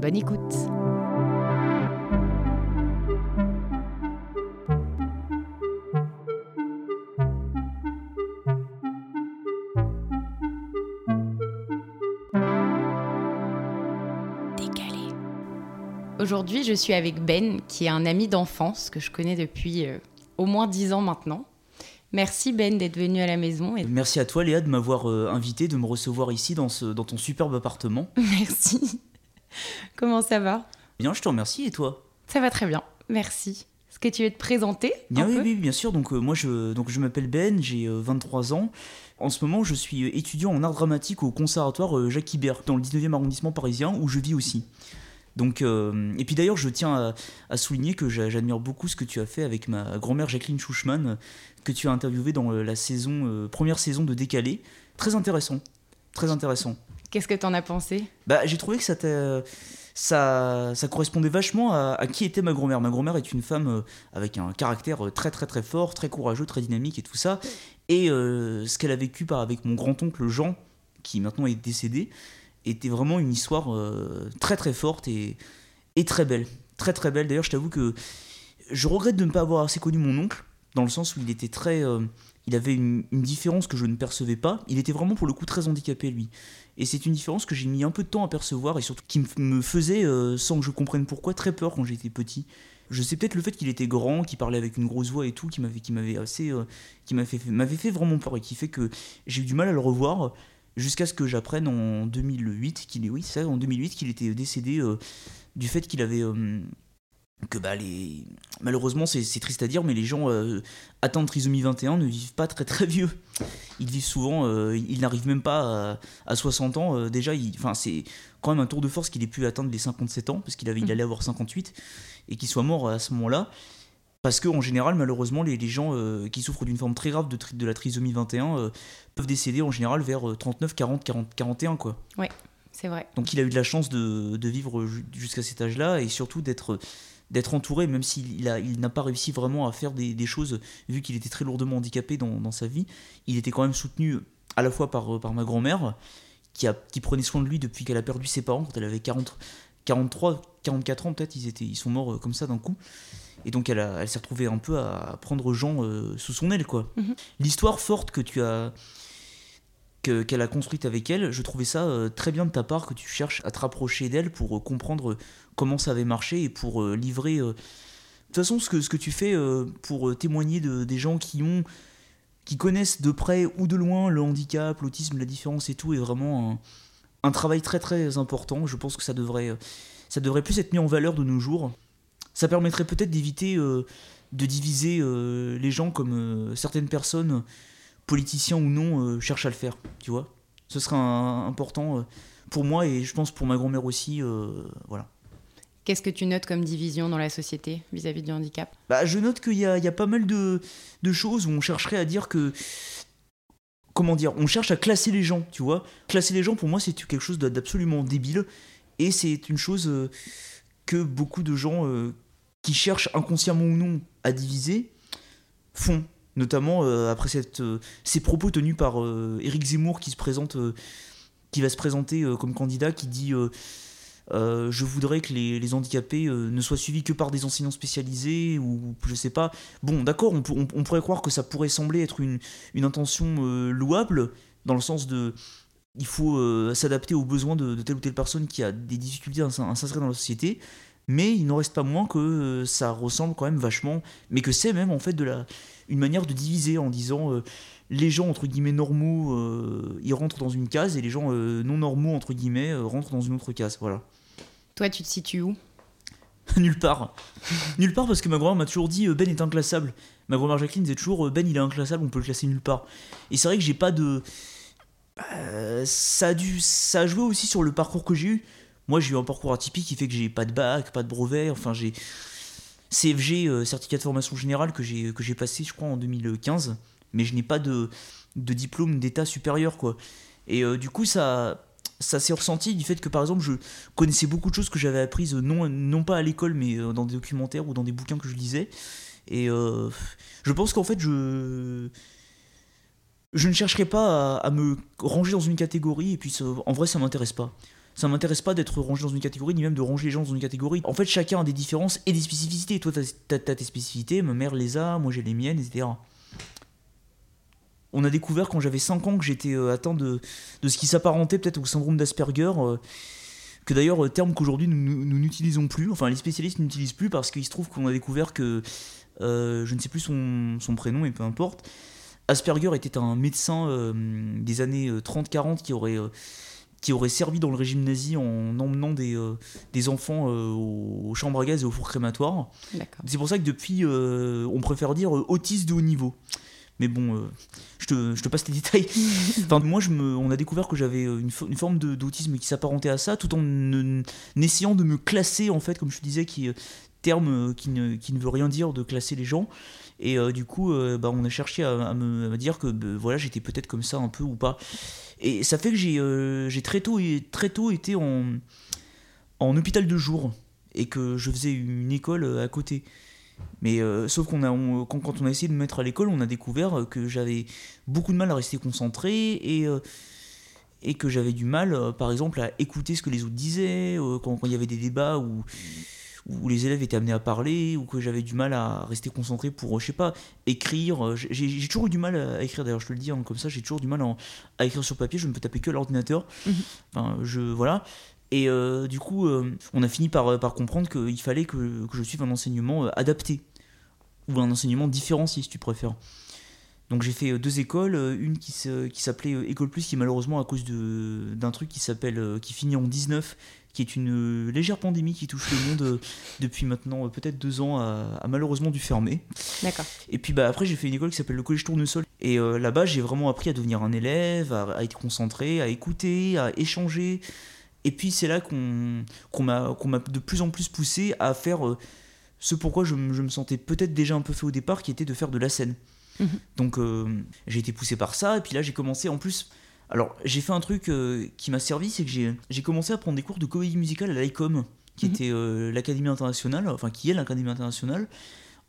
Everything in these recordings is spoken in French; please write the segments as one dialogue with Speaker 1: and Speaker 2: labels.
Speaker 1: Bonne écoute. Décalé. Aujourd'hui, je suis avec Ben, qui est un ami d'enfance que je connais depuis euh, au moins dix ans maintenant. Merci Ben d'être venu à la maison. Et...
Speaker 2: Merci à toi Léa de m'avoir euh, invité, de me recevoir ici dans, ce, dans ton superbe appartement.
Speaker 1: Merci. Comment ça va?
Speaker 2: Bien, je te remercie et toi?
Speaker 1: Ça va très bien, merci. Est-ce que tu veux te présenter
Speaker 2: Bien,
Speaker 1: un
Speaker 2: oui, bien sûr. Donc euh, moi, je, donc, je m'appelle Ben, j'ai euh, 23 ans. En ce moment, je suis étudiant en art dramatique au conservatoire euh, Jacques Ibert, dans le 19e arrondissement parisien, où je vis aussi. Donc, euh, et puis d'ailleurs, je tiens à, à souligner que j'a- j'admire beaucoup ce que tu as fait avec ma grand-mère Jacqueline Schuchman, que tu as interviewé dans la saison, première saison de Décalé. Très intéressant. Très intéressant.
Speaker 1: Qu'est-ce que t'en as pensé?
Speaker 2: Bah, j'ai trouvé que ça, ça, ça correspondait vachement à, qui était ma grand-mère. Ma grand-mère est une femme euh, avec un caractère euh, très très très fort, très courageux, très dynamique et tout ça. Et euh, ce qu'elle a vécu par, avec mon grand-oncle Jean, qui maintenant est décédé, était vraiment une histoire très très forte et, très belle. Très très belle. D'ailleurs, je t'avoue que je regrette de ne pas avoir assez connu mon oncle, dans le sens où il était très... il avait une, différence que je ne percevais pas. Il était vraiment pour le coup très handicapé, lui. Et c'est une différence que j'ai mis un peu de temps à percevoir et surtout qui me- faisait, euh, sans que je comprenne pourquoi, très peur quand j'étais petit. Je sais peut-être le fait qu'il était grand, qu'il parlait avec une grosse voix et tout, qui m'avait, qui m'avait assez, euh, qui m'avait fait, vraiment peur et qui fait que j'ai eu du mal à le revoir jusqu'à ce que j'apprenne en 2008 qu'il est, oui, ça, en 2008 qu'il était décédé euh, du fait qu'il avait que bah les malheureusement c'est triste à dire mais les gens euh, atteints de trisomie 21 ne vivent pas très très vieux. Ils vivent souvent euh, ils n'arrivent même pas à, à 60 ans euh, déjà il- enfin c'est quand même un tour de force qu'il ait pu atteindre les 57 ans parce qu'il avait il allait avoir 58 et qu'il soit mort à ce moment-là. Parce que en général malheureusement les, les gens qui souffrent d'une forme très grave de, tri- de la trisomie 21 euh, peuvent décéder en général vers euh, 39 40 40 41 quoi.
Speaker 1: C'est vrai.
Speaker 2: donc il a eu de la chance de, de vivre ju- jusqu'à cet âge-là et surtout d'être d'être entouré, même s'il il a- il n'a pas réussi vraiment à faire des, des choses, vu qu'il était très lourdement handicapé dans, dans sa vie, il était quand même soutenu à la fois par, par ma grand-mère, qui, a, qui prenait soin de lui depuis qu'elle a perdu ses parents, quand elle avait 40, 43, 44 ans peut-être, ils, étaient, ils sont morts euh, comme ça d'un coup. Et donc elle, a- elle s'est retrouvée un peu à prendre Jean euh, sous son aile, quoi.
Speaker 1: Mhm.
Speaker 2: L'histoire forte que tu as que- qu'elle a construite avec elle, je trouvais ça euh, très bien de ta part que tu cherches à te rapprocher d'elle pour euh, comprendre euh, comment ça avait marché et pour livrer. De toute façon, ce que, ce que tu fais pour témoigner de, des gens qui ont qui connaissent de près ou de loin le handicap, l'autisme, la différence et tout est vraiment un, travail très très important. Je pense que ça devrait, ça devrait plus être mis en valeur de nos jours. Ça permettrait peut-être d'éviter de diviser les gens comme certaines personnes, politiciens ou non, euh, cherchent à le faire. Tu vois Ce serait un- important euh, pour moi et je pense pour ma grand-mère aussi. euh, voilà.
Speaker 1: Qu'est-ce que tu notes comme division dans la société vis-à-vis du handicap?
Speaker 2: Bah, je note qu'il y y a pas mal de, de choses où on chercherait à dire que. Comment dire On cherche à classer les gens, tu vois. Classer les gens, pour moi, c'est quelque chose d'absolument débile. Et c'est une chose euh, que beaucoup de gens euh, qui cherchent inconsciemment ou non à diviser font. Notamment euh, après euh, ces propos tenus par euh, Éric Zemmour qui, se présente, qui va se présenter comme candidat, qui dit. je voudrais que les, handicapés ne soient suivis que par des enseignants spécialisés ou je sais pas. Bon, d'accord, on, pourrait croire que ça pourrait sembler être une, intention louable dans le sens de il faut s'adapter aux besoins de, telle ou telle personne qui a des difficultés à à s'inscrire dans la société. Mais il n'en reste pas moins que ça ressemble quand même vachement, mais que c'est même en fait de la, une manière de diviser en disant euh, les gens entre guillemets normaux, euh, ils rentrent dans une case et les gens non normaux, entre guillemets, rentrent dans une autre case. Voilà.
Speaker 1: Toi, tu te situes où?
Speaker 2: Nulle part. nulle part parce que ma grand-mère m'a toujours dit Ben est inclassable. Ma grand-mère Jacqueline disait toujours Ben il est inclassable, on peut le classer nulle part. Et c'est vrai que j'ai pas de. ça, a dû, ça a joué aussi sur le parcours que j'ai eu. Moi j'ai eu un parcours atypique qui fait que j'ai pas de bac, pas de brevet, enfin j'ai. CFG, certificat de formation générale, que j'ai, que j'ai passé je crois en 2015, mais je n'ai pas de, de diplôme d'état supérieur quoi. Et du coup ça ça s'est ressenti du fait que par exemple je connaissais beaucoup de choses que j'avais apprises non, non pas à l'école mais euh, dans des documentaires ou dans des bouquins que je lisais et euh, je pense qu'en fait je je ne chercherai pas à, me ranger dans une catégorie et puis en vrai ça m'intéresse pas ça m'intéresse pas d'être rangé dans une catégorie ni même de ranger les gens dans une catégorie. En fait chacun a des différences et des spécificités. Toi t'as as, tes spécificités ma mère les a moi j'ai les miennes etc on a découvert quand j'avais 5 ans que j'étais euh, atteint de, de ce qui s'apparentait peut-être au syndrome d'Asperger, euh, que d'ailleurs, euh, terme qu'aujourd'hui nous n'utilisons plus, enfin les spécialistes n'utilisent plus parce qu'il se trouve qu'on a découvert que, je ne sais plus son, prénom, mais peu importe, Asperger était un médecin des années 30-40 qui aurait qui aurait servi dans le régime nazi en emmenant des, des enfants aux, chambres à gaz et aux fours crématoires. C'est pour ça que depuis, on préfère dire autiste de haut niveau. Mais bon, euh, je, te, je, te, passe les détails. enfin, moi, je me, on a découvert que j'avais une, une, forme d'autisme qui s'apparentait à ça, tout en, essayant de me classer, en fait, comme je te disais, qui, euh, terme euh, qui ne, qui ne veut rien dire de classer les gens. Et du coup, bah, on a cherché à, me, dire que bah, voilà, j'étais peut-être comme ça un peu ou pas. Et ça fait que j'ai très, tôt, très tôt été en, en hôpital de jour et que je faisais une école à côté. Mais euh, sauf qu'on a, quand, on a essayé de me mettre à l'école, on a découvert que j'avais beaucoup de mal à rester concentré et, euh, et que j'avais du mal, euh, par exemple, à écouter ce que les autres disaient, quand, il y avait des débats où, où les élèves étaient amenés à parler, ou que j'avais du mal à rester concentré pour, je sais pas, écrire. J'ai toujours eu du mal à écrire, d'ailleurs, je te le dis hein, comme ça, j'ai toujours du mal à, écrire sur papier, je ne peux taper que à l'ordinateur. Mmh. Enfin, je, voilà. Et euh, du coup, euh, on a fini par, par comprendre qu'il fallait que, que, je suive un enseignement euh, adapté, ou un enseignement différencié si tu préfères. Donc j'ai fait deux écoles, une qui, qui s'appelait École Plus, qui malheureusement à cause d'un truc qui s'appelle, qui finit en 19, qui est une légère pandémie qui touche le monde depuis maintenant peut-être deux ans, a, malheureusement dû fermer.
Speaker 1: D'accord.
Speaker 2: Et puis bah, après j'ai fait une école qui s'appelle le Collège Tournesol. Et là-bas j'ai vraiment appris à devenir un élève, à, être concentré, à écouter, à échanger, et puis c'est là qu'on m'a de plus en plus poussé à faire euh, ce pourquoi je, me sentais peut-être déjà un peu fait au départ, qui était de faire de la scène. Mhm. Donc euh, j'ai été poussé par ça, et puis là j'ai commencé en plus... Alors j'ai fait un truc euh, qui m'a servi, c'est que j'ai commencé à prendre des cours de comédie musicale à l'ICOM, qui mhm. était l'Académie internationale, enfin qui est l'Académie internationale,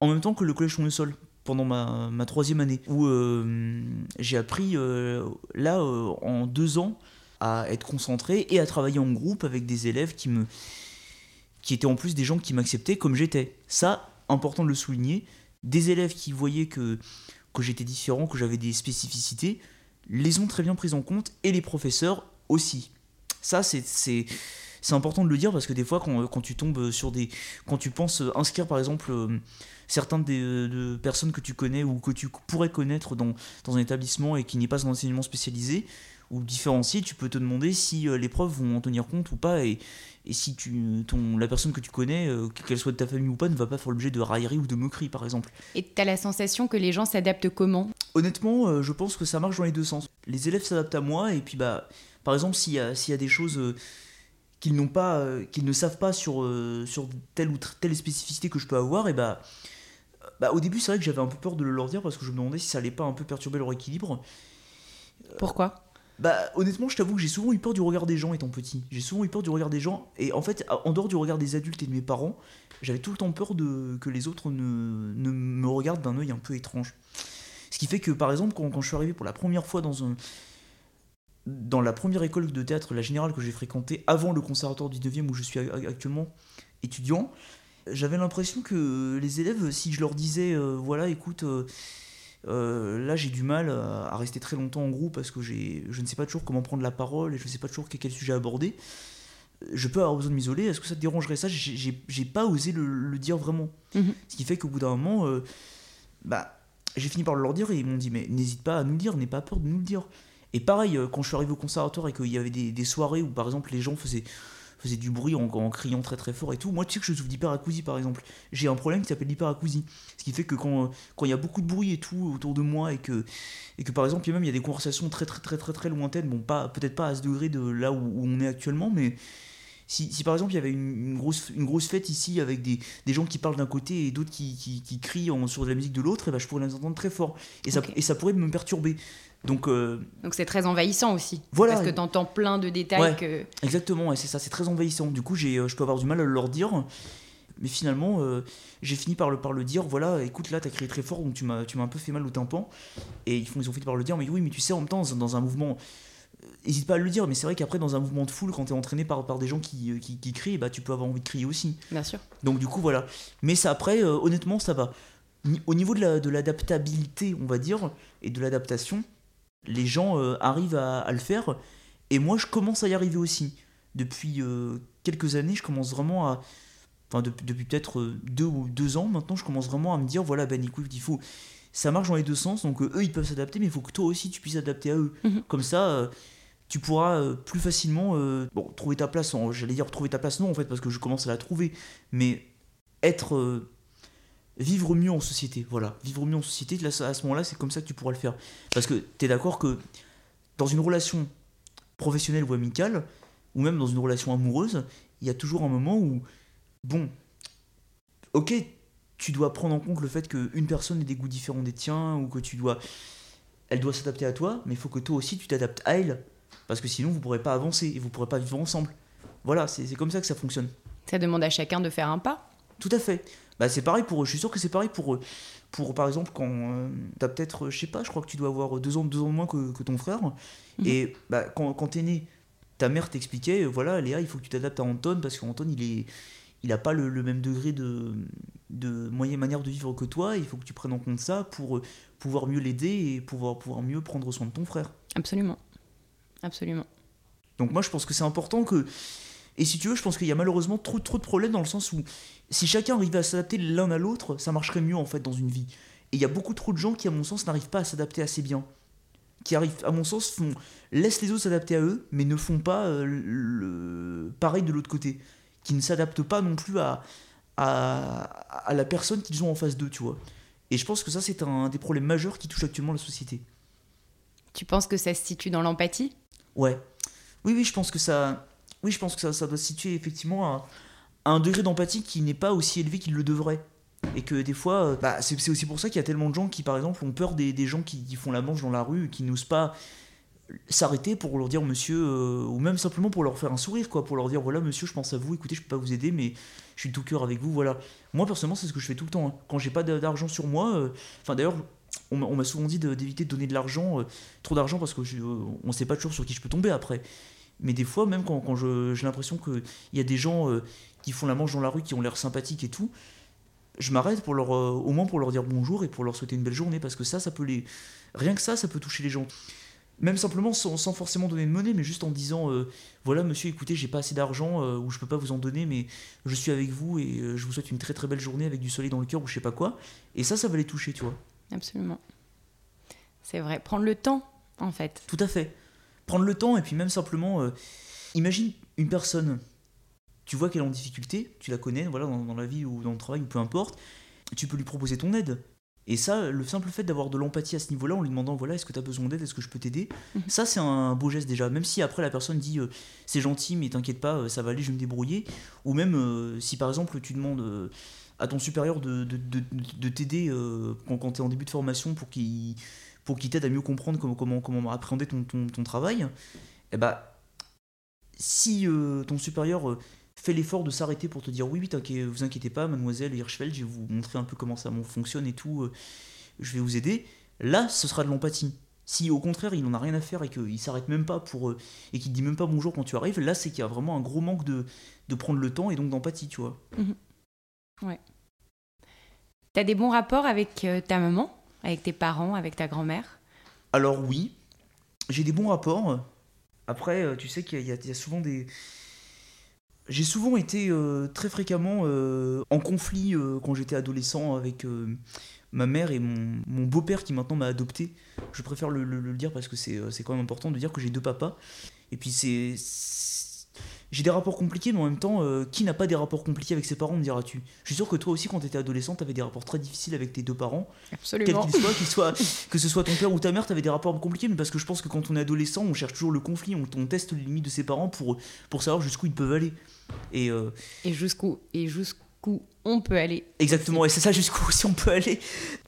Speaker 2: en même temps que le Collège Tournesol pendant ma, ma, troisième année, où j'ai appris là en deux ans à être concentré et à travailler en groupe avec des élèves qui me qui étaient en plus des gens qui m'acceptaient comme j'étais. Ça, important de le souligner, des élèves qui voyaient que, que j'étais différent, que j'avais des spécificités, les ont très bien prises en compte et les professeurs aussi. Ça, c'est important de le dire parce que des fois, quand, quand, tu tombes sur des. Quand tu penses inscrire par exemple certains des de personnes que tu connais ou que tu pourrais connaître dans, dans un établissement et qui n'est pas un enseignement spécialisé, ou différencier, tu peux te demander si euh, les profs vont en tenir compte ou pas et, et si tu, ton, la personne que tu connais, euh, qu'elle soit de ta famille ou pas, ne va pas faire l'objet de raillerie ou de moquerie par exemple.
Speaker 1: Et tu as la sensation que les gens s'adaptent comment?
Speaker 2: Honnêtement, euh, je pense que ça marche dans les deux sens. Les élèves s'adaptent à moi et puis bah par exemple s'il y, a, y a des choses qu'ils n'ont pas qu'ils ne savent pas sur, sur telle ou telle spécificité que je peux avoir et bah bah, au début, c'est vrai que j'avais un peu peur de le leur dire parce que je me demandais si ça allait pas un peu perturber leur équilibre.
Speaker 1: Pourquoi?
Speaker 2: Bah honnêtement, je t'avoue que j'ai souvent eu peur du regard des gens étant petit. J'ai souvent eu peur du regard des gens et en fait, en dehors du regard des adultes et de mes parents, j'avais tout le temps peur de que les autres ne, me regardent d'un œil un peu étrange. Ce qui fait que par exemple, quand, quand, je suis arrivé pour la première fois dans un dans la première école de théâtre, la générale que j'ai fréquentée avant le conservatoire du 9e où je suis actuellement étudiant, j'avais l'impression que les élèves, si je leur disais, euh, voilà, écoute, euh, euh, là, j'ai du mal à rester très longtemps en groupe parce que je ne sais pas toujours comment prendre la parole et je ne sais pas toujours quel sujet aborder. Je peux avoir besoin de m'isoler. Est-ce que ça te dérangerait ça? J'ai pas osé le, dire vraiment. Mhm. Ce qui fait qu'au bout d'un moment, euh, bah, j'ai fini par leur dire et ils m'ont dit Mais n'hésite pas à nous le dire, n'aie pas peur de nous le dire. Et pareil, quand je suis arrivé au conservatoire et qu'il y avait des, des, soirées où par exemple les gens faisaient faisait du bruit en, criant très très fort et tout. Moi, tu sais que je souffre d'hyperacousie par exemple. J'ai un problème qui s'appelle l'hyperacousie. Ce qui fait que quand il y a beaucoup de bruit et tout autour de moi et que, et que par exemple, il y a même il y a des conversations très très très très très lointaines, bon, pas peut-être pas à ce degré de là où, on est actuellement, mais. Si, si, par exemple il y avait une, grosse, une grosse fête ici avec des, des gens qui parlent d'un côté et d'autres qui, qui, qui, crient en, sur de la musique de l'autre, et ben je pourrais les entendre très fort. Et, ça, et ça pourrait me perturber. Donc
Speaker 1: euh, donc c'est très envahissant aussi. Voilà. Parce que tu entends plein de détails que.
Speaker 2: Exactement, et c'est ça, c'est très envahissant. Du coup, j'ai, euh, je peux avoir du mal à leur dire. Mais finalement, euh, j'ai fini par le, par le dire voilà, écoute, là, t'as crié très fort, donc tu m'as, tu m'as un peu fait mal au tympan. Et ils, font, ils ont fini par le dire mais oui, mais tu sais, en même temps, dans un mouvement. N'hésite pas à le dire, mais c'est vrai qu'après, dans un mouvement de foule, quand t'es entraîné par, par des gens qui, qui, qui, crient, bah, tu peux avoir envie de crier aussi.
Speaker 1: Bien sûr.
Speaker 2: Donc, du coup, voilà. Mais ça, après, honnêtement, ça va. Au niveau de, la, de l'adaptabilité, on va dire, et de l'adaptation, les gens euh, arrivent à, le faire. Et moi, je commence à y arriver aussi. Depuis euh, quelques années, je commence vraiment à. Enfin, depuis peut-être euh, deux ou deux ans maintenant, je commence vraiment à me dire voilà, ben écoute, il faut. Ça marche dans les deux sens, donc eux, ils peuvent s'adapter, mais il faut que toi aussi, tu puisses s'adapter à eux. Mhm. Comme ça, tu pourras plus facilement bon, trouver ta place. J'allais dire trouver ta place, non, en fait, parce que je commence à la trouver. Mais être vivre mieux en société. Voilà, vivre mieux en société, à ce moment-là, c'est comme ça que tu pourras le faire. Parce que tu es d'accord que dans une relation professionnelle ou amicale, ou même dans une relation amoureuse, il y a toujours un moment où, bon, ok, tu dois prendre en compte le fait qu'une personne ait des goûts différents des tiens, ou que tu dois. Elle doit s'adapter à toi, mais il faut que toi aussi tu t'adaptes à elle. Parce que sinon, vous ne pourrez pas avancer et vous ne pourrez pas vivre ensemble. Voilà, c'est comme ça que ça fonctionne.
Speaker 1: Ça demande à chacun de faire un pas
Speaker 2: Tout à fait. Bah, c'est pareil pour eux. Je suis sûr que c'est pareil pour eux. Pour, par exemple, quand euh, tu as peut-être, je sais pas, je crois que tu dois avoir deux ans, deux ans de moins que, que ton frère. Mhm. Et bah, quand, quand tu es né, ta mère t'expliquait, euh, voilà, Léa, il faut que tu t'adaptes à Anton parce qu'Anton, il est il n'a pas le, même degré de, de moyenne manière de vivre que toi. Il faut que tu prennes en compte ça pour euh, pouvoir mieux l'aider et pouvoir, pouvoir mieux prendre soin de ton frère.
Speaker 1: Absolument. Absolument.
Speaker 2: Donc moi, je pense que c'est important que et si tu veux, je pense qu'il y a malheureusement trop, trop de problèmes dans le sens où si chacun arrivait à s'adapter l'un à l'autre, ça marcherait mieux en fait dans une vie. Et il y a beaucoup trop de gens qui, à mon sens, n'arrivent pas à s'adapter assez bien. Qui arrivent, à mon sens, font, laissent les autres s'adapter à eux, mais ne font pas euh, le pareil de l'autre côté. Qui ne s'adaptent pas non plus à, à, à la personne qu'ils ont en face d'eux, tu vois. Et je pense que ça, c'est un des problèmes majeurs qui touche actuellement la société.
Speaker 1: Tu penses que ça se situe dans l'empathie?
Speaker 2: Ouais. Oui, oui, je pense que ça oui, je pense que ça, doit se situer effectivement à, un degré d'empathie qui n'est pas aussi élevé qu'il le devrait. Et que des fois, euh, bah, c'est aussi pour ça qu'il y a tellement de gens qui, par exemple, ont peur des, gens qui, font la manche dans la rue, qui n'osent pas s'arrêter pour leur dire monsieur, euh, ou même simplement pour leur faire un sourire, quoi, pour leur dire voilà monsieur, je pense à vous, écoutez, je peux pas vous aider, mais je suis de tout cœur avec vous, voilà. Moi, personnellement, c'est ce que je fais tout le temps. Hein. Quand j'ai pas d'argent sur moi, euh, enfin d'ailleurs, on m'a souvent dit d'éviter de, donner de l'argent, trop d'argent, parce qu'on ne sait pas toujours sur qui je peux tomber après. Mais des fois, même quand, quand j'ai l'impression qu'il y a des gens euh, qui font la manche dans la rue, qui ont l'air sympathiques et tout, je m'arrête pour leur, euh, au moins pour leur dire bonjour et pour leur souhaiter une belle journée, parce que ça, ça peut les... Rien que ça, ça peut toucher les gens. Même simplement sans, sans forcément donner de monnaie, mais juste en disant euh, voilà monsieur, écoutez, j'ai pas assez d'argent ou je peux pas vous en donner, mais je suis avec vous et je vous souhaite une très très belle journée avec du soleil dans le cœur ou je sais pas quoi. Et ça, ça va les toucher, tu vois.
Speaker 1: Absolument. C'est vrai. Prendre le temps, en fait.
Speaker 2: Tout à fait prendre le temps et puis même simplement, euh, imagine une personne, tu vois qu'elle est en difficulté, tu la connais, voilà, dans, la vie ou dans le travail ou peu importe, tu peux lui proposer ton aide. Et ça, le simple fait d'avoir de l'empathie à ce niveau-là, en lui demandant voilà, est-ce que tu as besoin d'aide, est-ce que je peux t'aider mhm. Ça, c'est un beau geste déjà. Même si après la personne dit euh, c'est gentil, mais t'inquiète pas, euh, ça va aller, je vais me débrouiller. Ou même si par exemple tu demandes à ton supérieur de, de, de, t'aider quand, quand tu es en début de formation pour qu'il pour qu'il t'aide à mieux comprendre comment, comment, comment appréhender ton, ton, travail, et eh bah, si euh, ton supérieur euh, fait l'effort de s'arrêter pour te dire oui, oui, vous inquiétez pas, mademoiselle Hirschfeld, je vais vous montrer un peu comment ça fonctionne et tout, euh, je vais vous aider, là, ce sera de l'empathie. Si au contraire il n'en a rien à faire et qu'il s'arrête même pas pour et qu'il dit même pas bonjour quand tu arrives, là c'est qu'il y a vraiment un gros manque de, de prendre le temps et donc d'empathie, tu vois.
Speaker 1: Mmh ouais. T'as des bons rapports avec ta maman? Avec tes parents, avec ta grand-mère?
Speaker 2: Alors oui, j'ai des bons rapports. Après, euh, tu sais qu'il y, a souvent des... J'ai souvent été euh, très fréquemment euh, en conflit quand j'étais adolescent avec ma mère et mon, beau-père qui maintenant m'a adopté. Je préfère le, le- dire parce que c'est quand même important de dire que j'ai deux papas. Et puis c'est. J'ai des rapports compliqués, mais en même temps, euh, qui n'a pas des rapports compliqués avec ses parents, me diras-tu? Je suis sûr que toi aussi, quand tu étais adolescent, tu avais des rapports très difficiles avec tes deux parents.
Speaker 1: Absolument.
Speaker 2: qu'il soit, qu'il soit, que ce soit ton père ou ta mère, tu avais des rapports compliqués, mais parce que je pense que quand on est adolescent, on cherche toujours le conflit, on, on teste les limites de ses parents pour, pour savoir jusqu'où ils peuvent aller. Et euh,
Speaker 1: Et jusqu'où et jusqu'où on peut aller.
Speaker 2: exactement, et c'est ça jusqu'où aussi on peut aller.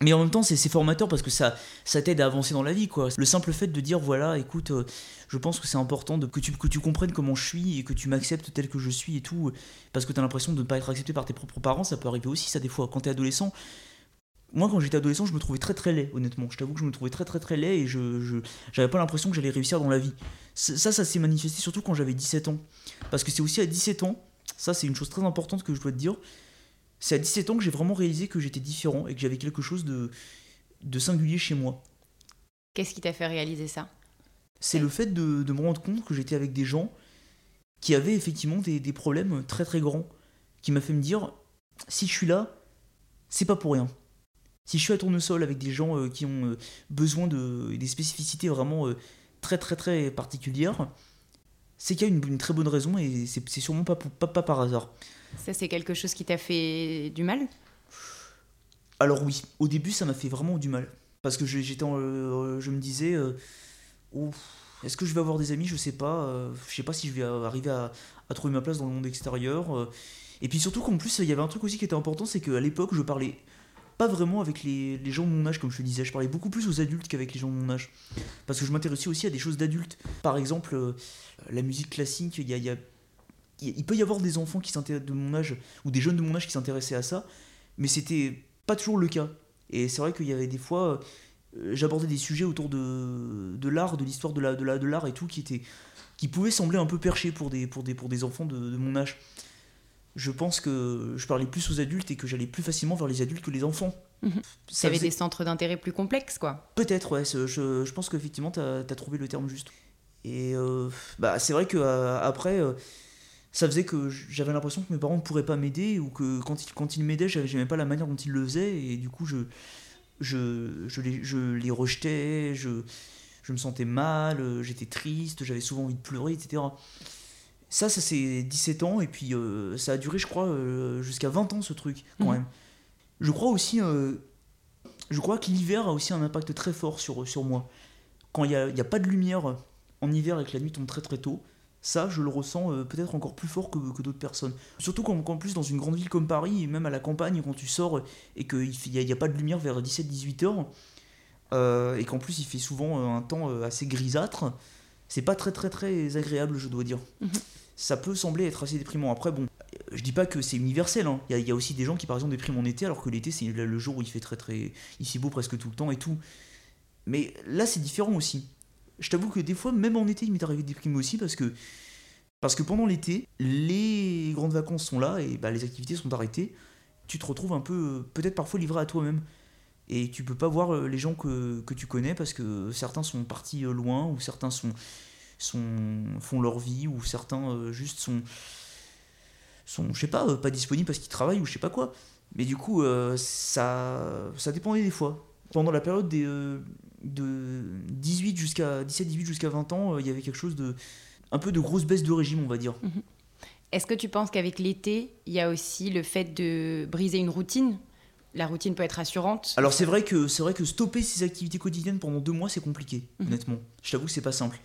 Speaker 2: Mais en même temps, c'est formateur parce que ça, ça t'aide à avancer dans la vie, quoi. Le simple fait de dire, voilà, écoute, euh, je pense que c'est important de, que, tu, que tu comprennes comment je suis et que tu m'acceptes tel que je suis et tout, parce que t'as l'impression de ne pas être accepté par tes propres parents, ça peut arriver aussi, ça, des fois. Quand t'es adolescent, moi, quand j'étais adolescent, je me trouvais très très laid, honnêtement. Je t'avoue que je me trouvais très très très laid et je j'avais pas l'impression que j'allais réussir dans la vie. Ça, ça s'est manifesté surtout quand j'avais 17 ans. Parce que c'est aussi à 17 ans, ça c'est une chose très importante que je dois te dire, c'est à 17 ans que j'ai vraiment réalisé que j'étais différent et que j'avais quelque chose de, de singulier chez moi.
Speaker 1: Qu'est-ce qui t'a fait réaliser ça?
Speaker 2: C'est le fait de, de me rendre compte que j'étais avec des gens qui avaient effectivement des, des problèmes très très grands, qui m'a fait me dire, si je suis là, c'est pas pour rien. Si je suis à tournesol avec des gens euh, qui ont euh, besoin de des spécificités vraiment euh, très très très particulières, c'est qu'il y a une, une très bonne raison et c'est sûrement pas, pour- pas, pas par hasard.
Speaker 1: Ça, c'est quelque chose qui t'a fait du mal?
Speaker 2: Alors oui, au début ça m'a fait vraiment du mal. Parce que j'étais euh, je me disais, euh, est-ce que je vais avoir des amis? Je sais pas. euh, je sais pas si je vais arriver à, trouver ma place dans le monde extérieur. et puis surtout qu'en plus, il y avait un truc aussi qui était important, c'est qu'à l'époque, je parlais pas vraiment avec les, gens de mon âge, comme je te disais. Je parlais beaucoup plus aux adultes qu'avec les gens de mon âge. Parce que je m'intéressais aussi à des choses d'adultes. Par exemple, la musique classique, il y a- il peut y avoir des enfants qui de mon âge, ou des jeunes de mon âge qui s'intéressaient à ça, mais c'était pas toujours le cas. Et c'est vrai qu'il y avait des fois, euh, j'abordais des sujets autour de, de l'art, de l'histoire de l'art la, de la, de l'art et tout, qui, étaient, qui pouvaient sembler un peu perchés pour des, pour des, pour des enfants de, de mon âge. Je pense que je parlais plus aux adultes et que j'allais plus facilement vers les adultes que les enfants.
Speaker 1: Mhm.
Speaker 2: Ça faisait-
Speaker 1: des centres d'intérêt plus complexes, quoi.
Speaker 2: Peut-être, ouais. Je, je pense qu'effectivement, tu as, trouvé le terme juste. Et euh, bah, c'est vrai que euh, après, euh, ça faisait que j'avais l'impression que mes parents ne pourraient pas m'aider ou que quand ils, quand ils m'aidaient, j'avais- j'aimais pas la manière dont ils le faisaient et du coup, je, je, je, les, je les rejetais, je, je me sentais mal, euh, j'étais triste, j'avais souvent envie de pleurer, etc. Ça, ça c'est 17 ans et puis euh, ça a duré, je crois, euh, jusqu'à 20 ans ce truc, quand
Speaker 1: Mhm.
Speaker 2: même. Je crois aussi. euh, je crois que l'hiver a aussi un impact très fort sur, sur moi. Quand il n'y a, y a pas de lumière en hiver et que la nuit tombe très très tôt, ça je le ressens euh, peut-être encore plus fort que, que d'autres personnes. Surtout quand, qu'en plus dans une grande ville comme Paris, et même à la campagne, quand tu sors et qu'il n'y a, il y a pas de lumière vers 17-18 heures, euh, et qu'en plus il fait souvent euh, un temps assez grisâtre, c'est pas très très très agréable, je dois dire.
Speaker 1: Mhm.
Speaker 2: Ça peut sembler être assez déprimant. Après, bon, je dis pas que c'est universel. hein. Il y, a- il y a aussi des gens qui, par exemple, dépriment en été, alors que l'été, c'est le le jour où il fait très très. Il fait beau presque tout le temps et tout. Mais là, c'est différent aussi. Je t'avoue que des fois, même en été, il m'est arrivé de déprimer aussi parce que. Parce que pendant l'été, les grandes vacances sont là et bah, les activités sont arrêtées. Tu te retrouves un peu, euh, peut-être parfois livré à toi-même. Et tu peux pas voir euh, les gens que, que tu connais parce que certains sont partis euh, loin ou certains sont, sont, font leur vie ou certains juste sont, sont je sais pas, pas disponibles parce qu'ils travaillent ou je sais pas quoi. Mais du coup, ça, ça dépendait des fois. Pendant la période des, de 18 jusqu'à 17-18 jusqu'à 20 ans, euh, il y avait quelque chose de un peu de grosse baisse de régime, on va dire.
Speaker 1: Est-ce que tu penses qu'avec l'été, il y a aussi le fait de briser une routine? La routine peut être rassurante.
Speaker 2: Alors c'est vrai que c'est vrai que stopper ses activités quotidiennes pendant deux mois c'est compliqué,
Speaker 1: Mhm.
Speaker 2: honnêtement. Je t'avoue que c'est pas simple.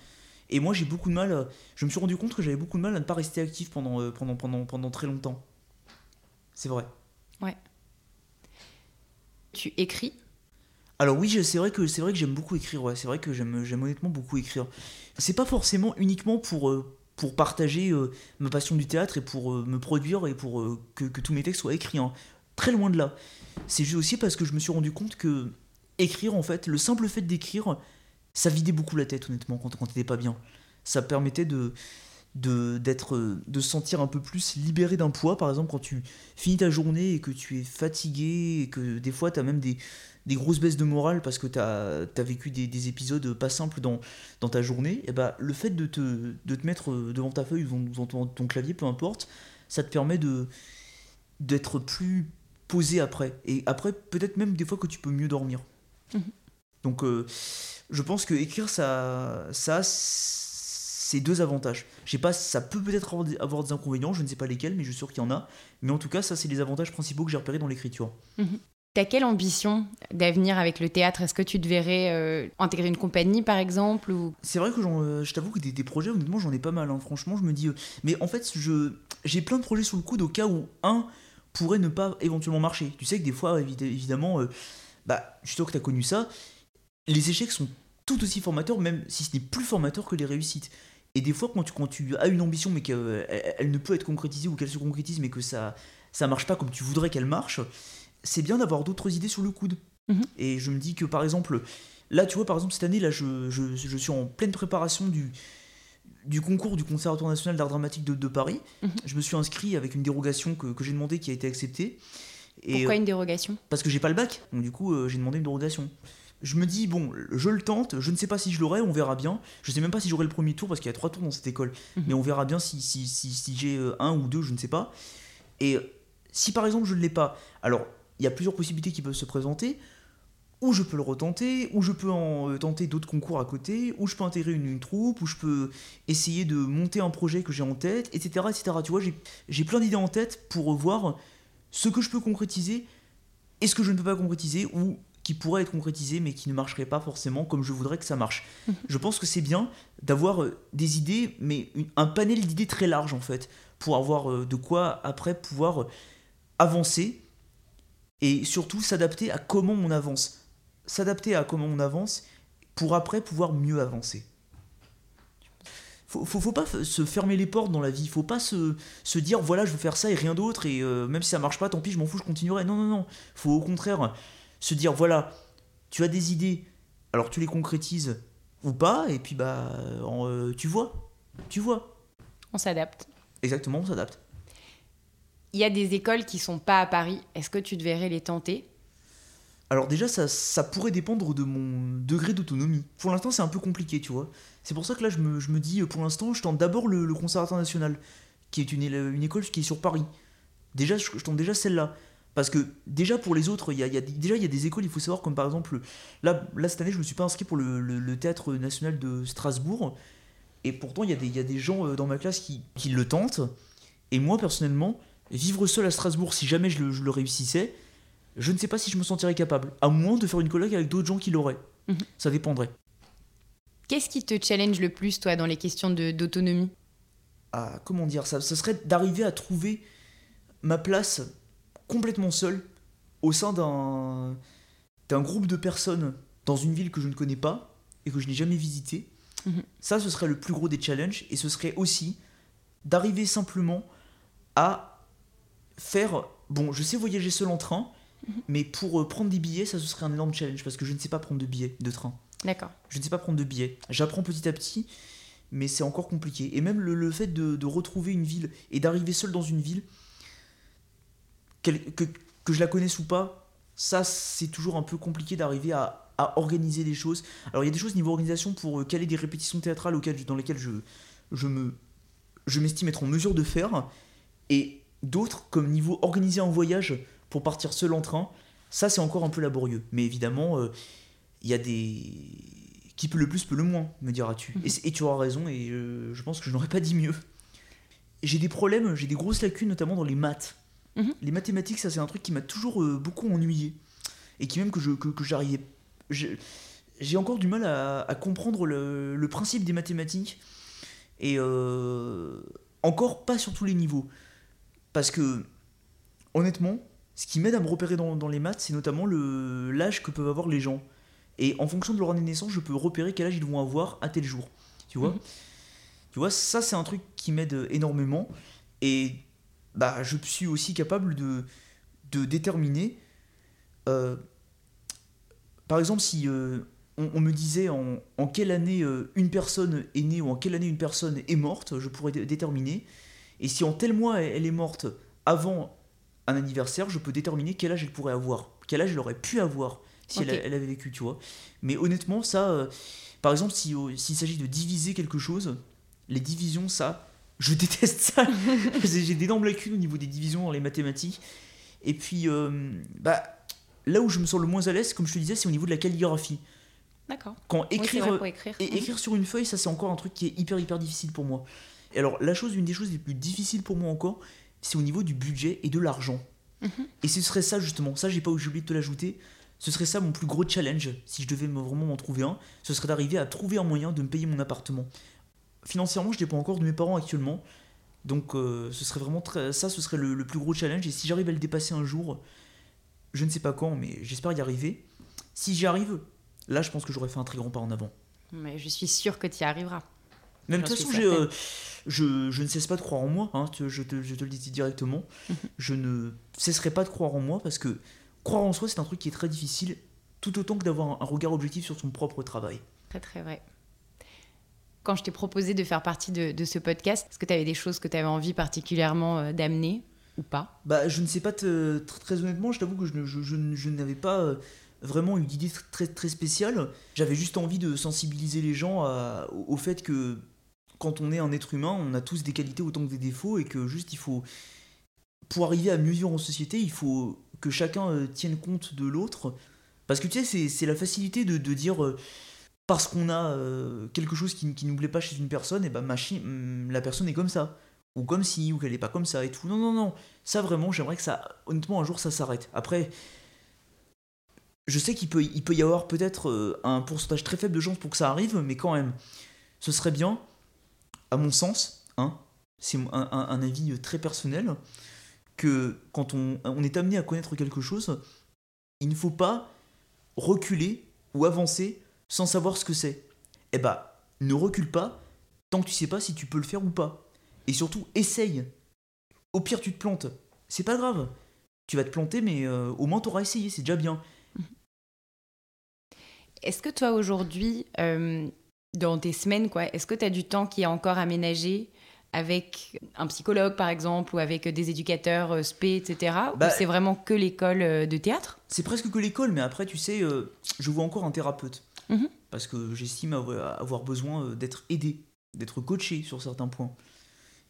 Speaker 2: Et moi j'ai beaucoup de mal. Je me suis rendu compte que j'avais beaucoup de mal à ne pas rester actif pendant euh, pendant pendant pendant très longtemps. C'est vrai.
Speaker 1: Tu écris?
Speaker 2: Alors oui, c'est vrai que c'est vrai que j'aime beaucoup écrire. Ouais, c'est vrai que j'aime honnêtement beaucoup écrire. C'est pas forcément uniquement pour euh, pour partager euh, ma passion du théâtre et pour euh, me produire et pour que, tous mes textes soient écrits. hein. Très loin de là. C'est juste aussi parce que je me suis rendu compte que écrire en fait, le simple fait d'écrire, ça vidait beaucoup la tête honnêtement quand quand t'étais pas bien. Ça permettait de de d'être de se sentir un peu plus libéré d'un poids par exemple quand tu finis ta journée et que tu es fatigué et que des fois tu as même des, des grosses baisses de morale parce que tu as, vécu des, des épisodes pas simples dans, dans ta journée, et bah, le fait de te, de te mettre devant ta feuille ou devant, ton, ton clavier, peu importe, ça te permet de d'être plus poser après. Et après, peut-être même des fois que tu peux mieux dormir.
Speaker 1: Mhm.
Speaker 2: Donc, euh, je pense que écrire, ça, ça a ses deux avantages. Je sais pas, ça peut peut-être avoir, des- avoir des inconvénients, je ne sais pas lesquels, mais je suis sûr qu'il y en a. Mais en tout cas, ça, c'est les avantages principaux que j'ai repérés dans l'écriture.
Speaker 1: T'as quelle ambition d'avenir avec le théâtre? Est-ce que tu te verrais euh, intégrer une compagnie, par exemple.
Speaker 2: C'est vrai que euh, je t'avoue que des, projets, honnêtement, j'en ai pas mal. hein. Franchement, je me dis. euh, mais en fait, je j'ai plein de projets sous le coude au cas où un pourrait ne pas éventuellement marcher. Tu sais que des fois, évi- évidemment, bah, je suis que tu as connu ça. Les échecs sont tout aussi formateurs, même si ce n'est plus formateur que les réussites. Et des fois, quand tu, as une ambition, mais qu'elle elle ne peut être concrétisée ou qu'elle se concrétise, mais que ça ça marche pas comme tu voudrais qu'elle marche, c'est bien d'avoir d'autres idées sur le coude.
Speaker 1: Mhm.
Speaker 2: Et je me dis que par exemple, là, tu vois, par exemple, cette année, là, je, je, je suis en pleine préparation du, du concours du Conservatoire national d'art dramatique de, de Paris.
Speaker 1: Mhm.
Speaker 2: Je me suis inscrit avec une dérogation que, que j'ai demandé qui a été acceptée. Et,
Speaker 1: Pourquoi
Speaker 2: euh,
Speaker 1: une dérogation?
Speaker 2: parce que j'ai pas le bac, donc du coup euh, j'ai demandé une dérogation. Je me dis, bon, je le tente, je ne sais pas si je l'aurai, on verra bien. Je sais même pas si j'aurai le premier tour parce qu'il y a trois tours dans cette école.
Speaker 1: Mhm.
Speaker 2: Mais on verra bien si, si, si, si j'ai euh, un ou deux, je ne sais pas. Et si par exemple je ne l'ai pas, alors il y a plusieurs possibilités qui peuvent se présenter. Ou je peux le retenter, ou je peux en euh, tenter d'autres concours à côté, ou je peux intégrer une, une troupe, ou je peux essayer de monter un projet que j'ai en tête, etc. etc. Tu vois, j'ai- plein d'idées en tête pour voir ce que je peux concrétiser et ce que je ne peux pas concrétiser, ou qui pourrait être concrétisé mais qui ne marcherait pas forcément comme je voudrais que ça marche. je pense que c'est bien d'avoir euh, des idées, mais un panel d'idées très large en fait, pour avoir euh, de quoi après pouvoir avancer et surtout s'adapter à comment on avance. S'adapter à comment on avance pour après pouvoir mieux avancer. Faut, faut, faut pas se fermer les portes dans la vie, faut pas se, se dire voilà je veux faire ça et rien d'autre et euh, même si ça marche pas tant pis je m'en fous je continuerai. Non non non, faut au contraire se dire voilà tu as des idées alors tu les concrétises ou pas et puis bah en, euh, tu vois tu vois
Speaker 1: On s'adapte.
Speaker 2: exactement on s'adapte.
Speaker 1: Il y a des écoles qui sont pas à Paris. Est-ce que tu devrais les tenter?
Speaker 2: Alors déjà, ça, ça pourrait dépendre de mon degré d'autonomie. Pour l'instant, c'est un peu compliqué, tu vois. C'est pour ça que là, je me, je me dis, euh, pour l'instant, je tente d'abord le, le Conservatoire national, qui est une, école qui est sur Paris. Déjà, je, tente déjà celle-là. Parce que déjà, pour les autres, il y a, déjà, il y a des écoles, il faut savoir, comme par exemple, là, cette année, je me suis pas inscrit pour le, Théâtre national de Strasbourg. Et pourtant, il y a des, il y a des gens euh, dans ma classe qui, qui le tentent. Et moi, personnellement, vivre seul à Strasbourg, si jamais je le, je le réussissais, je ne sais pas si je me sentirais capable. À moins de faire une colloque avec d'autres gens qui l'auraient.
Speaker 1: Mhm.
Speaker 2: Ça dépendrait.
Speaker 1: Qu'est-ce qui te challenge le plus, toi, dans les questions d'autonomie?
Speaker 2: Ah, comment dire ça? Ce serait d'arriver à trouver ma place complètement seul au sein d'un d'un groupe de personnes dans une ville que je ne connais pas et que je n'ai jamais visitée.
Speaker 1: Mhm.
Speaker 2: Ça, ce serait le plus gros des challenges. Et ce serait aussi d'arriver simplement à faire... Bon, je sais voyager seul en train, mais pour euh, prendre des billets, ça, ce serait un énorme challenge parce que je ne sais pas prendre de billets de train.
Speaker 1: D'accord.
Speaker 2: Je ne sais pas prendre de billets. J'apprends petit à petit, mais c'est encore compliqué. Et même le, le fait de, de retrouver une ville et d'arriver seul dans une ville, que, que je la connaisse ou pas, ça c'est toujours un peu compliqué d'arriver à, à organiser des choses. Alors il y a des choses niveau organisation pour euh, caler des répétitions théâtrales auxquelles, dans lesquelles je, je me je m'estime être en mesure de faire, et d'autres comme niveau organiser un voyage pour partir seul en train, ça c'est encore un peu laborieux. Mais évidemment, euh, il y a des qui peut le plus peut le moins, me diras-tu. Et, c'est- et tu auras raison, et euh, je pense que je n'aurais pas dit mieux. J'ai des problèmes, j'ai des grosses lacunes, notamment dans les maths.
Speaker 1: Mhm.
Speaker 2: Les mathématiques, ça c'est un truc qui m'a toujours euh, beaucoup ennuyé. Et qui même que je que, que j'arrivais. J'ai encore du mal à, à comprendre le, le principe des mathématiques. Et encore pas sur tous les niveaux. Parce que, honnêtement, ce qui m'aide à me repérer dans, dans les maths, c'est notamment l'âge que peuvent avoir les gens. Et en fonction de leur année de naissance, je peux repérer quel âge ils vont avoir à tel jour. Tu vois?
Speaker 1: Mhm.
Speaker 2: Tu vois, ça c'est un truc qui m'aide énormément. Et bah, je suis aussi capable de, de déterminer. euh, par exemple, si euh, on, on me disait en, en quelle année euh, une personne est née ou en quelle année une personne est morte, je pourrais dé- déterminer. Et si en tel mois elle est morte avant un anniversaire, je peux déterminer quel âge elle pourrait avoir, quel âge elle aurait pu avoir si elle, avait vécu, tu vois. Mais honnêtement, ça, euh, par exemple, si, euh, s'il s'agit de diviser quelque chose, les divisions, ça, je déteste ça. J'ai d'énormes lacunes au niveau des divisions dans les mathématiques. Et puis, bah, là où je me sens le moins à l'aise, comme je te disais, c'est au niveau de la calligraphie.
Speaker 1: D'accord.
Speaker 2: Quand écrire,
Speaker 1: écrire.
Speaker 2: Et,
Speaker 1: Mhm.
Speaker 2: écrire sur une feuille, ça c'est encore un truc qui est hyper hyper difficile pour moi. Et alors la chose, une des choses les plus difficiles pour moi encore, c'est au niveau du budget et de l'argent.
Speaker 1: Mhm.
Speaker 2: Et ce serait ça justement, ça j'ai pas oublié de te l'ajouter. Ce serait ça mon plus gros challenge, si je devais me- vraiment m'en trouver un, ce serait d'arriver à trouver un moyen de me payer mon appartement. Financièrement, je dépends encore de mes parents actuellement, donc euh, ce serait vraiment très, ça, ce serait le, le plus gros challenge. Et si j'arrive à le dépasser un jour, je ne sais pas quand, mais j'espère y arriver. Si j'y arrive, là, je pense que j'aurais fait un très grand pas en avant.
Speaker 1: Mais je suis sûre que tu y arriveras.
Speaker 2: Même de toute façon, j'ai, euh, je, je ne cesse pas de croire en moi, hein, te- je, te, je te le dis directement. je ne cesserai pas de croire en moi parce que croire en soi, c'est un truc qui est très difficile, tout autant que d'avoir un, regard objectif sur son propre travail.
Speaker 1: Très très vrai. Quand je t'ai proposé de faire partie de, de ce podcast, est-ce que tu avais des choses que tu avais envie particulièrement euh, d'amener ou pas?
Speaker 2: Bah, je ne sais pas, te- très honnêtement, je t'avoue que je, je, n'avais pas euh, vraiment une idée tr- très, très spéciale. J'avais juste envie de sensibiliser les gens à- au, au fait que quand on est un être humain, on a tous des qualités autant que des défauts et que juste il faut. Pour arriver à mieux vivre en société, il faut que chacun euh, tienne compte de l'autre. Parce que tu sais, c'est- la facilité de, de dire. euh, parce qu'on a euh, quelque chose qui, qui nous plaît pas chez une personne, et ben machi- hum, la personne est comme ça. Ou comme si, ou qu'elle est pas comme ça et tout. Non, non, non. Ça vraiment, j'aimerais que ça, honnêtement, un jour ça s'arrête. Après, je sais qu'il peut, il peut y avoir peut-être un pourcentage très faible de chances pour que ça arrive, mais quand même, ce serait bien, à mon sens, hein, c'est un, avis très personnel, que quand on, est amené à connaître quelque chose, il ne faut pas reculer ou avancer sans savoir ce que c'est. Eh bah, ne recule pas tant que tu sais pas si tu peux le faire ou pas. Et surtout, essaye. Au pire, tu te plantes. C'est pas grave. Tu vas te planter, mais euh, au moins t'auras essayé, c'est déjà bien.
Speaker 1: Est-ce que toi aujourd'hui, euh, dans tes semaines, quoi, est-ce que tu as du temps qui est encore aménagé avec un psychologue par exemple ou avec des éducateurs euh, spé, etc.
Speaker 2: Bah,
Speaker 1: ou c'est vraiment que l'école euh, de théâtre?
Speaker 2: C'est presque que l'école, mais après, tu sais, euh, je vois encore un thérapeute.
Speaker 1: Mhm.
Speaker 2: Parce que j'estime avoir besoin d'être aidé, d'être coaché sur certains points.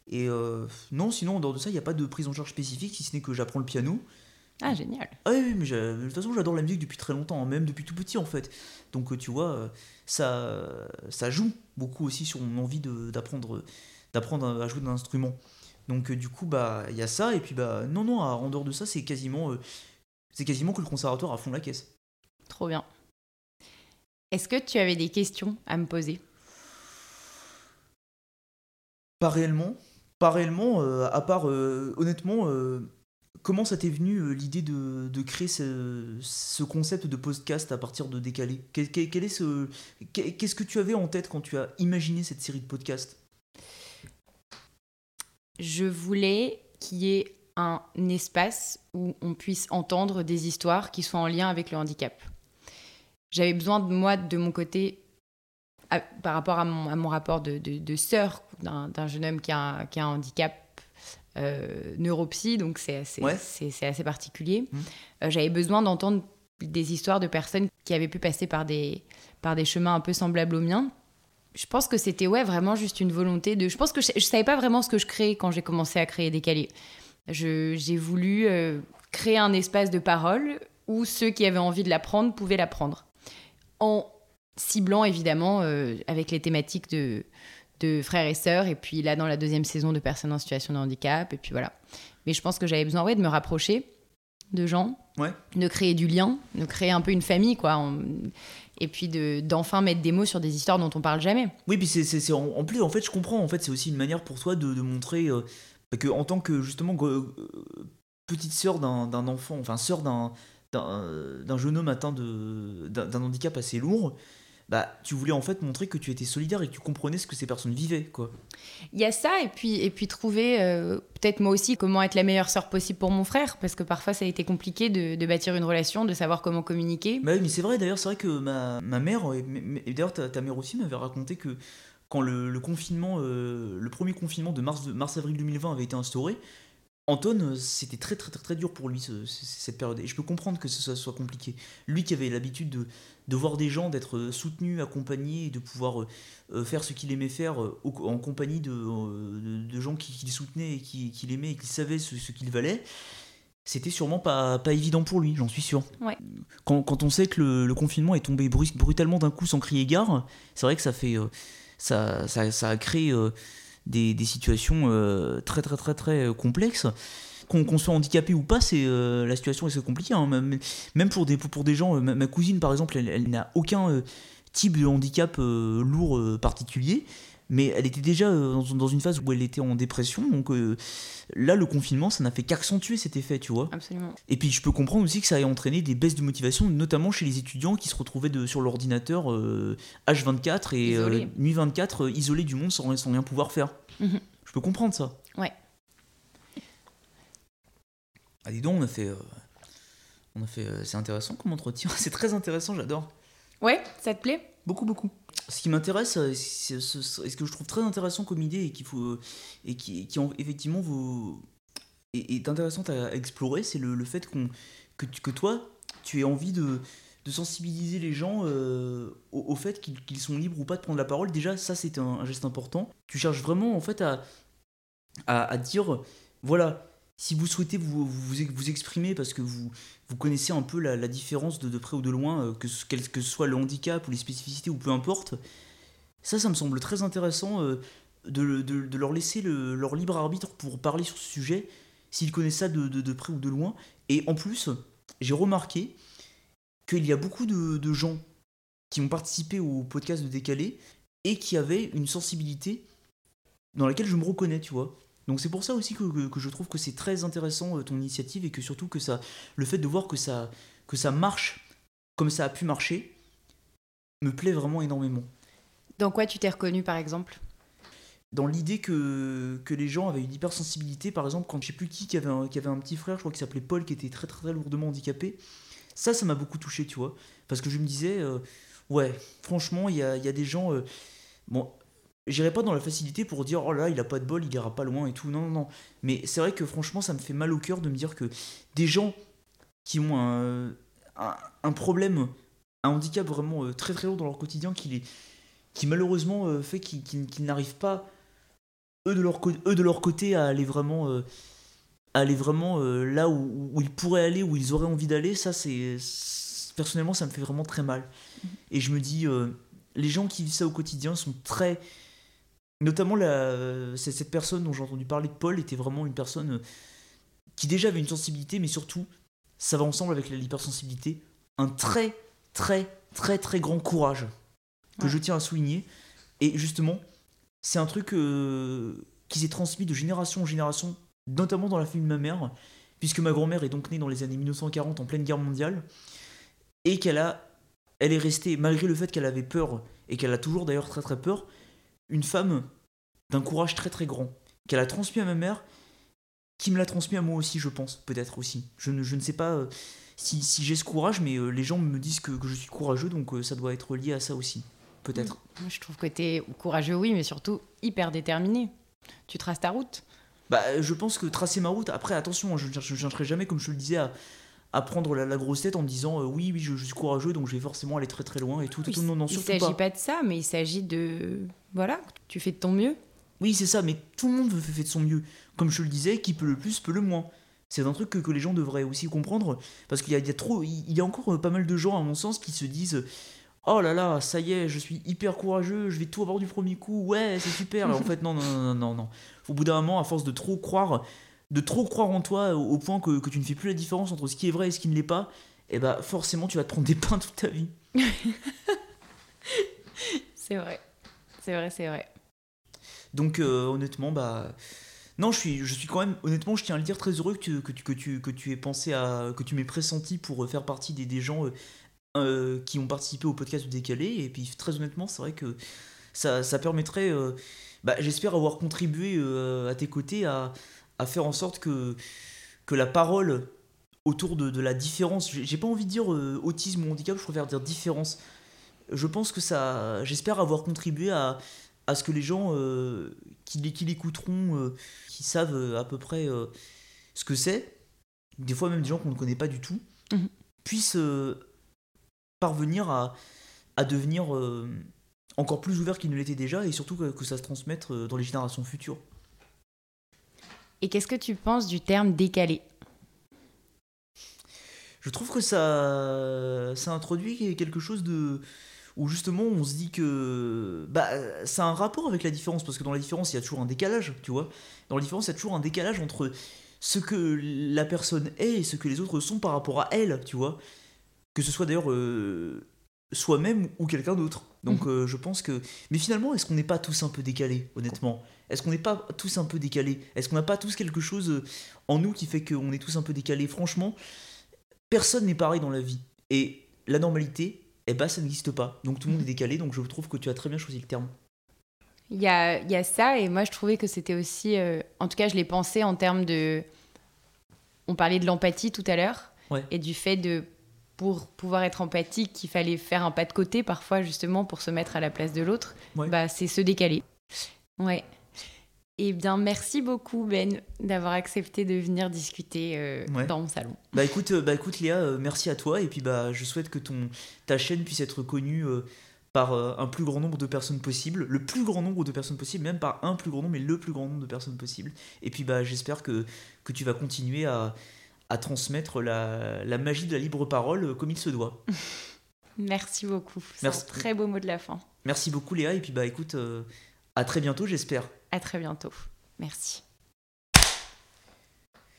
Speaker 2: Et euh, non, sinon, en dehors de ça, il n'y a pas de prise en charge spécifique, si ce n'est que j'apprends le piano.
Speaker 1: Ah génial.
Speaker 2: Ah oui, mais de toute façon, j'adore la musique depuis très longtemps, hein, même depuis tout petit en fait. Donc, euh, tu vois, euh, ça, ça joue beaucoup aussi sur mon envie d'apprendre d'apprendre à jouer d'un instrument. Donc, euh, du coup, bah, il y a ça, et puis, bah, non, non, en dehors de ça, c'est quasiment, euh, c'est quasiment que le conservatoire à fond la caisse.
Speaker 1: Trop bien. Est-ce que tu avais des questions à me poser?
Speaker 2: Pas réellement, pas réellement, euh, à part, euh, honnêtement, comment ça t'est venu euh, l'idée de, créer ce, ce concept de podcast à partir de Décalé? Qu'est-ce que tu avais en tête quand tu as imaginé cette série de podcasts?
Speaker 1: Je voulais qu'il y ait un espace où on puisse entendre des histoires qui soient en lien avec le handicap. J'avais besoin de moi, de mon côté, par rapport à mon, rapport de, sœur d'un jeune homme qui a un handicap euh, neuropsy, donc c'est assez,
Speaker 2: Ouais.
Speaker 1: c'est- c'est assez particulier.
Speaker 2: Mhm.
Speaker 1: Euh, J'avais besoin d'entendre des histoires de personnes qui avaient pu passer par des, par des chemins un peu semblables aux miens. Je pense que c'était ouais vraiment juste une volonté de. Je pense que je, je savais pas vraiment ce que je créais quand j'ai commencé à créer Décalé. Je- J'ai voulu euh, créer un espace de parole où ceux qui avaient envie de l'apprendre pouvaient l'apprendre. En ciblant évidemment euh, avec les thématiques de, de frères et sœurs, et puis là dans la deuxième saison de personnes en situation de handicap, et puis voilà. Mais je pense que j'avais besoin ouais, de me rapprocher de gens,
Speaker 2: Ouais.
Speaker 1: de créer du lien, de créer un peu une famille, quoi. en- et puis de- d'enfin mettre des mots sur des histoires dont on parle jamais.
Speaker 2: Oui, puis c'est, en, en plus, en fait, je comprends. En fait, c'est aussi une manière pour toi de, de montrer euh, que, en tant que justement euh, euh, petite sœur d'un, enfant, enfin sœur d'un, d'un, d'un jeune homme atteint de, d'un handicap assez lourd, bah, tu voulais en fait montrer que tu étais solidaire et que tu comprenais ce que ces personnes vivaient, quoi.
Speaker 1: Il y a ça, et puis, et puis trouver euh, peut-être moi aussi comment être la meilleure sœur possible pour mon frère, parce que parfois ça a été compliqué de, de bâtir une relation, de savoir comment communiquer.
Speaker 2: Bah oui, mais c'est vrai, d'ailleurs, c'est vrai que ma, ma mère, et, d'ailleurs ta, ta mère aussi m'avait raconté que quand le, le confinement, euh, le premier confinement de mars- mars-avril 2020 avait été instauré, Anton, euh, c'était très très très très dur pour lui ce- ce- cette période. Et je peux comprendre que ce soit, compliqué. Lui qui avait l'habitude de, de voir des gens, d'être euh, soutenu, accompagné, et de pouvoir euh, faire ce qu'il aimait faire en compagnie de, de, de gens qui, qui le soutenaient et qui, qui l'aimaient et qui savaient ce, ce qu'il valait. c'était sûrement pas, pas évident pour lui, j'en suis sûr.
Speaker 1: Ouais.
Speaker 2: Quand, quand on sait que le, le confinement est tombé brus- brutalement d'un coup sans crier gare, c'est vrai que ça fait. ça, ça, ça a créé des, des situations euh, très très très très euh, complexes. Qu'on qu'on soit handicapé ou pas, c'est euh, la situation est assez compliquée. hein. Même, pour des, pour, des gens, ma, cousine par exemple, elle, n'a aucun type de handicap lourd particulier, mais elle était déjà euh, dans, une phase où elle était en dépression. Donc euh, là, le confinement, ça n'a fait qu'accentuer cet effet, tu vois.
Speaker 1: Absolument.
Speaker 2: Et puis je peux comprendre aussi que ça ait entraîné des baisses de motivation, notamment chez les étudiants qui se retrouvaient de, sur l'ordinateur euh, H24 et euh,
Speaker 1: Isolés.
Speaker 2: nuit 24 euh, isolés du monde sans, sans rien pouvoir faire.
Speaker 1: Mhm.
Speaker 2: Je peux comprendre ça.
Speaker 1: Ouais.
Speaker 2: Ah dis donc, on a fait... euh, on a fait euh, c'est intéressant comme entretien, c'est très intéressant, j'adore.
Speaker 1: Ouais, ça te plaît?
Speaker 2: Beaucoup, beaucoup. Ce qui m'intéresse, euh, c'est- ce que je trouve très intéressant comme idée et faut euh, et qui, qui en- effectivement vous est, intéressante à explorer, c'est le, le fait qu'on que, que toi, tu aies envie de, de sensibiliser les gens euh, au, fait qu'ils sont libres ou pas de prendre la parole. Déjà, ça c'est un, geste important. Tu cherches vraiment en fait à, à dire, voilà, si vous souhaitez vous, exprimer parce que vous, connaissez un peu la, différence de, près ou de loin, euh, que, quel que soit le handicap ou les spécificités ou peu importe, ça, ça me semble très intéressant euh, de, leur laisser le- leur libre arbitre pour parler sur ce sujet, s'ils connaissent ça de, de- près ou de loin. Et en plus, j'ai remarqué qu'il y a beaucoup de gens qui ont participé au podcast de Décalé et qui avaient une sensibilité dans laquelle je me reconnais, tu vois. Donc c'est pour ça aussi que, que- que je trouve que c'est très intéressant euh, ton initiative et que surtout que ça, le fait de voir que ça, que ça marche comme ça a pu marcher me plaît vraiment énormément.
Speaker 1: Dans quoi tu t'es reconnu par exemple?
Speaker 2: Dans l'idée que, que les gens avaient une hypersensibilité, par exemple, quand je sais plus qui qui avait un, qui avait un petit frère, je crois qu'il s'appelait Paul, qui était très très, très lourdement handicapé, ça, ça m'a beaucoup touché, tu vois. Parce que je me disais, euh, ouais, franchement, il y a, il y a des gens. euh, bon, j'irai pas dans la facilité pour dire, oh là, il a pas de bol, il ira pas loin et tout. Non, non, non. Mais c'est vrai que franchement, ça me fait mal au cœur de me dire que des gens qui ont un, un, un problème, un handicap vraiment euh, très très lourd dans leur quotidien, qui, les, qui malheureusement euh, fait qu'ils qu'ils n'arrivent pas, eux de, leur, eux de leur côté, à aller vraiment. euh, à aller vraiment là où, où ils pourraient aller, où ils auraient envie d'aller, ça c'est personnellement ça me fait vraiment très mal. Et je me dis, les gens qui vivent ça au quotidien sont très, notamment la, c'est- cette personne dont j'ai entendu parler de Paul était vraiment une personne euh, qui déjà avait une sensibilité, mais surtout ça va ensemble avec l'hypersensibilité, un très très très très grand courage que
Speaker 1: Ouais.
Speaker 2: je tiens à souligner. Et justement, c'est un truc euh, qui s'est transmis de génération en génération, notamment dans la famille de ma mère, puisque ma grand-mère est donc née dans les années 1940 en pleine guerre mondiale, et qu'elle a, elle est restée, malgré le fait qu'elle avait peur, et qu'elle a toujours d'ailleurs très très peur, une femme d'un courage très très grand, qu'elle a transmis à ma mère, qui me l'a transmis à moi aussi, je pense, peut-être aussi. Je ne, je ne sais pas euh, si, si j'ai ce courage, mais euh, les gens me disent que, que je suis courageux, donc euh, ça doit être lié à ça aussi, peut-être.
Speaker 1: Moi, je trouve que t'es courageux, oui, mais surtout hyper déterminé. Tu traces ta route.
Speaker 2: Bah, je pense que tracer ma route, après, attention, je ne chercherai jamais, comme je te le disais, à, à prendre la, la grosse tête en me disant euh, oui, oui, je, je suis courageux, donc je vais forcément aller très très loin et tout. tout, tout. non, non,
Speaker 1: il
Speaker 2: surtout
Speaker 1: s'agit
Speaker 2: pas.
Speaker 1: pas. de ça, mais il s'agit de. Voilà, tu fais de ton mieux.
Speaker 2: Oui, c'est ça, mais tout le monde fait, de son mieux. Comme je te le disais, qui peut le plus, peut le moins. C'est un truc que, que les gens devraient aussi comprendre, parce qu'il y a, il y a trop, il y a encore euh, pas mal de gens, à mon sens, qui se disent Oh là là, ça y est, je suis hyper courageux, je vais tout avoir du premier coup, ouais, c'est super. En fait, non, non, non, non, non. Au bout d'un moment, à force de trop croire, de trop croire en toi au, au point que, que tu ne fais plus la différence entre ce qui est vrai et ce qui ne l'est pas, et bah forcément, tu vas te prendre des pains toute ta vie.
Speaker 1: C'est vrai. C'est vrai, c'est vrai.
Speaker 2: Donc euh, honnêtement, bah non, je suis, je suis quand même, honnêtement, je tiens à le dire, très heureux que tu, que tu, que tu, que tu aies pensé à, que tu m'aies pressenti pour euh, faire partie des, des gens euh, qui ont participé au podcast décalé. Et puis très honnêtement, c'est vrai que ça, ça permettrait, bah, j'espère avoir contribué à tes côtés à, à faire en sorte que, que la parole autour de, de la différence, j'ai pas envie de dire autisme ou handicap, je préfère dire différence. Je pense que ça, j'espère avoir contribué à, à ce que les gens euh, qui, l'é- qui l'écouteront, euh, qui savent euh, à peu près euh, ce que c'est, des fois même des gens qu'on ne connaît pas du tout,
Speaker 1: Mhm.
Speaker 2: puissent parvenir à, à devenir encore plus ouverts qu'ils ne l'étaient déjà et surtout que, que ça se transmette dans les générations futures.
Speaker 1: Et qu'est-ce que tu penses du terme décalé?
Speaker 2: Je trouve que ça, ça introduit quelque chose de où justement on se dit que bah ça a un rapport avec la différence parce que dans la différence il y a toujours un décalage tu vois. Dans la différence il y a toujours un décalage entre ce que la personne est et ce que les autres sont par rapport à elle tu vois. Que ce soit d'ailleurs euh, soi-même ou quelqu'un d'autre. Donc
Speaker 1: Mhm.
Speaker 2: euh, je pense que mais finalement est-ce qu'on n'est pas tous un peu décalés honnêtement? Est-ce qu'on n'est pas tous un peu décalés? Est-ce qu'on n'a pas tous quelque chose euh, en nous qui fait qu'on est tous un peu décalés? Franchement personne n'est pareil dans la vie. Et la normalité eh ben ça n'existe pas. Donc tout le monde est décalé, donc je trouve que tu as très bien choisi le terme.
Speaker 1: Il y a, il y a ça, et moi je trouvais que c'était aussi. euh, en tout cas, je l'ai pensé en termes de. On parlait de l'empathie tout à l'heure,
Speaker 2: Ouais.
Speaker 1: et du fait de. Pour pouvoir être empathique, qu'il fallait faire un pas de côté parfois, justement, pour se mettre à la place de l'autre.
Speaker 2: Ouais.
Speaker 1: Bah, c'est se décaler. Ouais. Eh bien, merci beaucoup, Ben, d'avoir accepté de venir discuter euh,
Speaker 2: Ouais.
Speaker 1: dans mon salon.
Speaker 2: Bah écoute, euh, bah écoute Léa, euh, merci à toi et puis bah je souhaite que ton ta chaîne puisse être connue par un plus grand nombre de personnes possible, le plus grand nombre de personnes possible, même par un plus grand nombre, mais le plus grand nombre de personnes possible. Et puis bah j'espère que que tu vas continuer à à transmettre la, la magie de la libre parole comme il se doit.
Speaker 1: Merci beaucoup. C'est un très beau mot de la fin.
Speaker 2: Merci beaucoup Léa et puis bah écoute, à très bientôt j'espère.
Speaker 1: À très bientôt. Merci.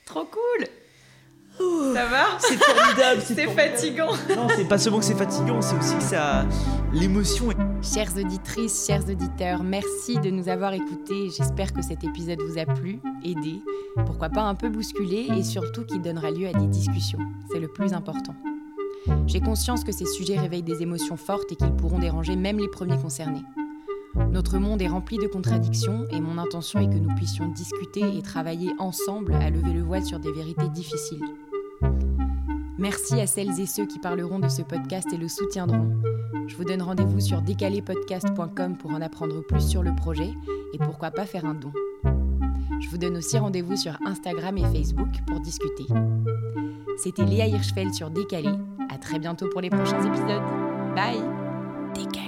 Speaker 1: Trop cool Ça va
Speaker 2: C'est formidable,
Speaker 1: C'est fatigant
Speaker 2: Non, c'est pas seulement que c'est fatigant, c'est aussi que ça l'émotion est
Speaker 1: Chères auditrices, chers auditeurs, merci de nous avoir écoutés. J'espère que cet épisode vous a plu, aidé, pourquoi pas un peu bousculé et surtout qu'il donnera lieu à des discussions. C'est le plus important. J'ai conscience que ces sujets réveillent des émotions fortes et qu'ils pourront déranger même les premiers concernés. Notre monde est rempli de contradictions et mon intention est que nous puissions discuter et travailler ensemble à lever le voile sur des vérités difficiles. Merci à celles et ceux qui parleront de ce podcast et le soutiendront. Je vous donne rendez-vous sur décalépodcast.com pour en apprendre plus sur le projet et pourquoi pas faire un don. Je vous donne aussi rendez-vous sur Instagram et Facebook pour discuter. C'était Léa Hirschfeld sur Décalé. À très bientôt pour les prochains épisodes. Bye Décalé.